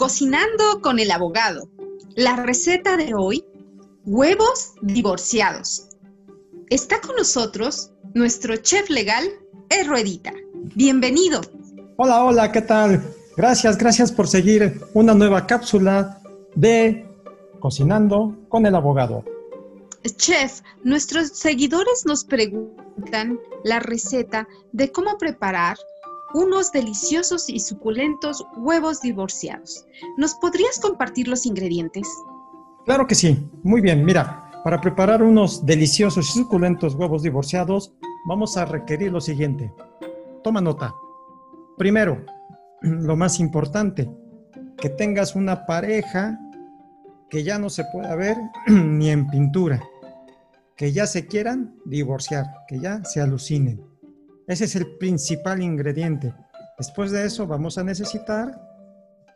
Cocinando con el abogado. La receta de hoy, huevos divorciados. Está con nosotros nuestro chef legal, El Ruedita. Bienvenido. Hola, hola, ¿qué tal? Gracias, gracias por seguir una nueva cápsula de Cocinando con el abogado. Chef, nuestros seguidores nos preguntan la receta de cómo preparar unos deliciosos y suculentos huevos divorciados. ¿Nos podrías compartir los ingredientes? Claro que sí. Muy bien, mira, para preparar unos deliciosos y suculentos huevos divorciados, vamos a requerir lo siguiente. Toma nota. Primero, lo más importante, que tengas una pareja que ya no se pueda ver ni en pintura, que ya se quieran divorciar, que ya se alucinen. Ese es el principal ingrediente. Después de eso vamos a necesitar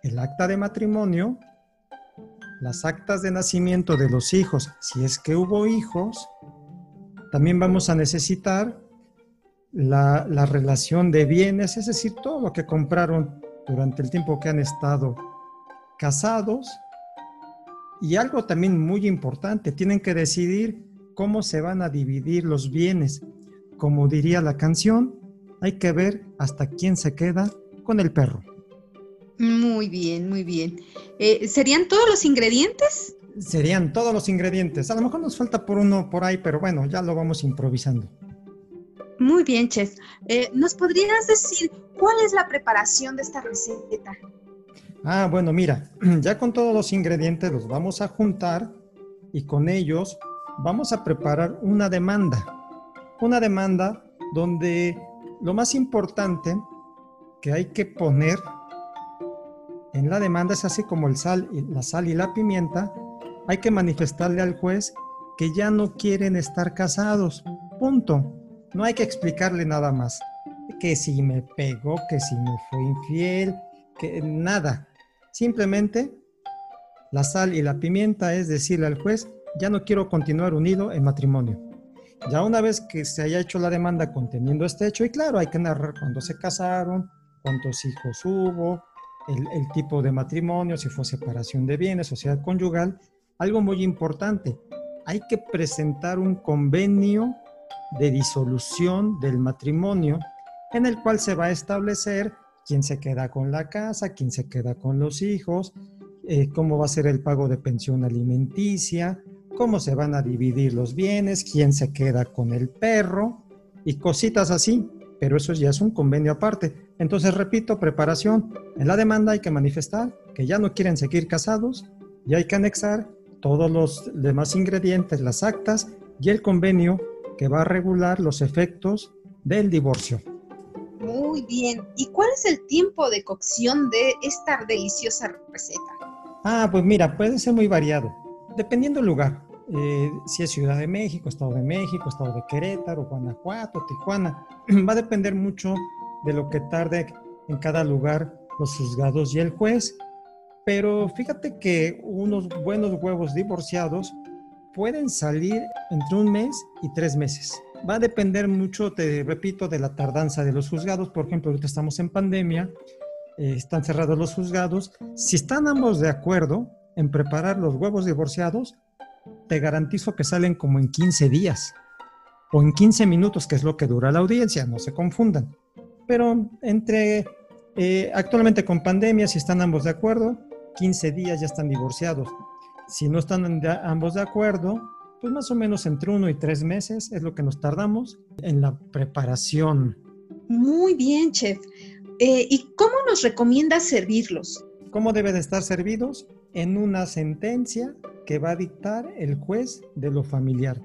el acta de matrimonio, las actas de nacimiento de los hijos, si es que hubo hijos. También vamos a necesitar la, relación de bienes, es decir, todo lo que compraron durante el tiempo que han estado casados. Y algo también muy importante, tienen que decidir cómo se van a dividir los bienes como diría la canción, hay que ver hasta quién se queda con el perro. Muy bien, muy bien. Eh, ¿Serían todos los ingredientes? Serían todos los ingredientes. A lo mejor nos falta por uno por ahí, pero bueno, ya lo vamos improvisando. Muy bien, chef. Eh, ¿Nos podrías decir cuál es la preparación de esta receta? Ah, bueno, mira, ya con todos los ingredientes los vamos a juntar y con ellos vamos a preparar una demanda una demanda donde lo más importante que hay que poner en la demanda es así como el sal, la sal y la pimienta, hay que manifestarle al juez que ya no quieren estar casados. Punto. No hay que explicarle nada más. Que si me pegó, que si me fue infiel, que nada. Simplemente la sal y la pimienta es decirle al juez, ya no quiero continuar unido en matrimonio. Ya una vez que se haya hecho la demanda conteniendo este hecho, y claro, hay que narrar cuándo se casaron, cuántos hijos hubo, el, tipo de matrimonio, si fue separación de bienes, sociedad conyugal. Algo muy importante, hay que presentar un convenio de disolución del matrimonio en el cual se va a establecer quién se queda con la casa, quién se queda con los hijos, eh, cómo va a ser el pago de pensión alimenticia, cómo se van a dividir los bienes, quién se queda con el perro y cositas así, pero eso ya es un convenio aparte. Entonces, repito, preparación. En la demanda hay que manifestar que ya no quieren seguir casados y hay que anexar todos los demás ingredientes, las actas y el convenio que va a regular los efectos del divorcio. Muy bien. ¿Y cuál es el tiempo de cocción de esta deliciosa receta? Ah, pues mira, puede ser muy variado dependiendo del lugar, eh, si es Ciudad de México, Estado de México, Estado de Querétaro, Guanajuato, Tijuana, va a depender mucho de lo que tarde en cada lugar los juzgados y el juez. Pero fíjate que unos buenos huevos divorciados pueden salir entre un mes y tres meses. Va a depender mucho, te repito, de la tardanza de los juzgados. Por ejemplo, ahorita estamos en pandemia, eh, están cerrados los juzgados. Si están ambos de acuerdo, en preparar los huevos divorciados, te garantizo que salen como en 15 días o en 15 minutos, que es lo que dura la audiencia, no se confundan. Pero entre, eh, actualmente con pandemia, si están ambos de acuerdo, 15 días ya están divorciados. Si no están ambos de acuerdo, pues más o menos entre uno y tres meses es lo que nos tardamos en la preparación. Muy bien, chef. Eh, ¿Y cómo nos recomienda servirlos? ¿Cómo deben de estar servidos? en una sentencia que va a dictar el juez de lo familiar.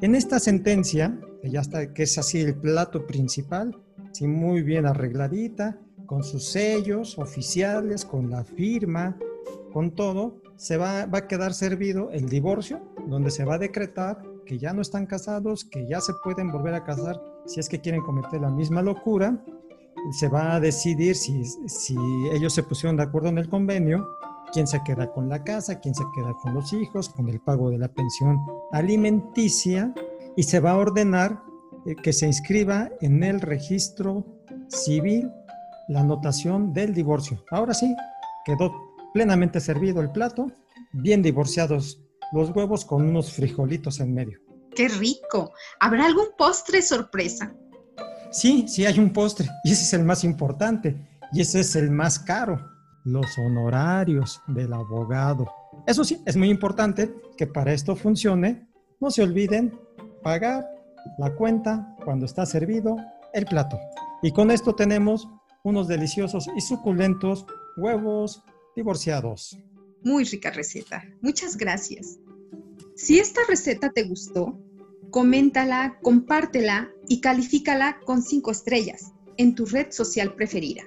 En esta sentencia, que ya está, que es así el plato principal, muy bien arregladita, con sus sellos oficiales, con la firma, con todo, se va, va a quedar servido el divorcio, donde se va a decretar que ya no están casados, que ya se pueden volver a casar si es que quieren cometer la misma locura. Se va a decidir si, si ellos se pusieron de acuerdo en el convenio quién se queda con la casa, quién se queda con los hijos, con el pago de la pensión alimenticia y se va a ordenar eh, que se inscriba en el registro civil la anotación del divorcio. Ahora sí, quedó plenamente servido el plato, bien divorciados los huevos con unos frijolitos en medio. ¡Qué rico! ¿Habrá algún postre sorpresa? Sí, sí hay un postre, y ese es el más importante, y ese es el más caro, los honorarios del abogado. Eso sí, es muy importante que para esto funcione, no se olviden pagar la cuenta cuando está servido el plato. Y con esto tenemos unos deliciosos y suculentos huevos divorciados. Muy rica receta. Muchas gracias. Si esta receta te gustó, coméntala, compártela y califícala con cinco estrellas en tu red social preferida.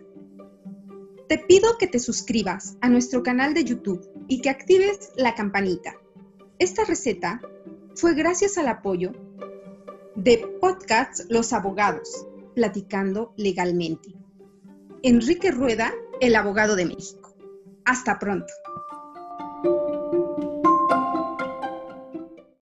Te pido que te suscribas a nuestro canal de YouTube y que actives la campanita. Esta receta fue gracias al apoyo de Podcasts Los Abogados, platicando legalmente. Enrique Rueda, el abogado de México. Hasta pronto.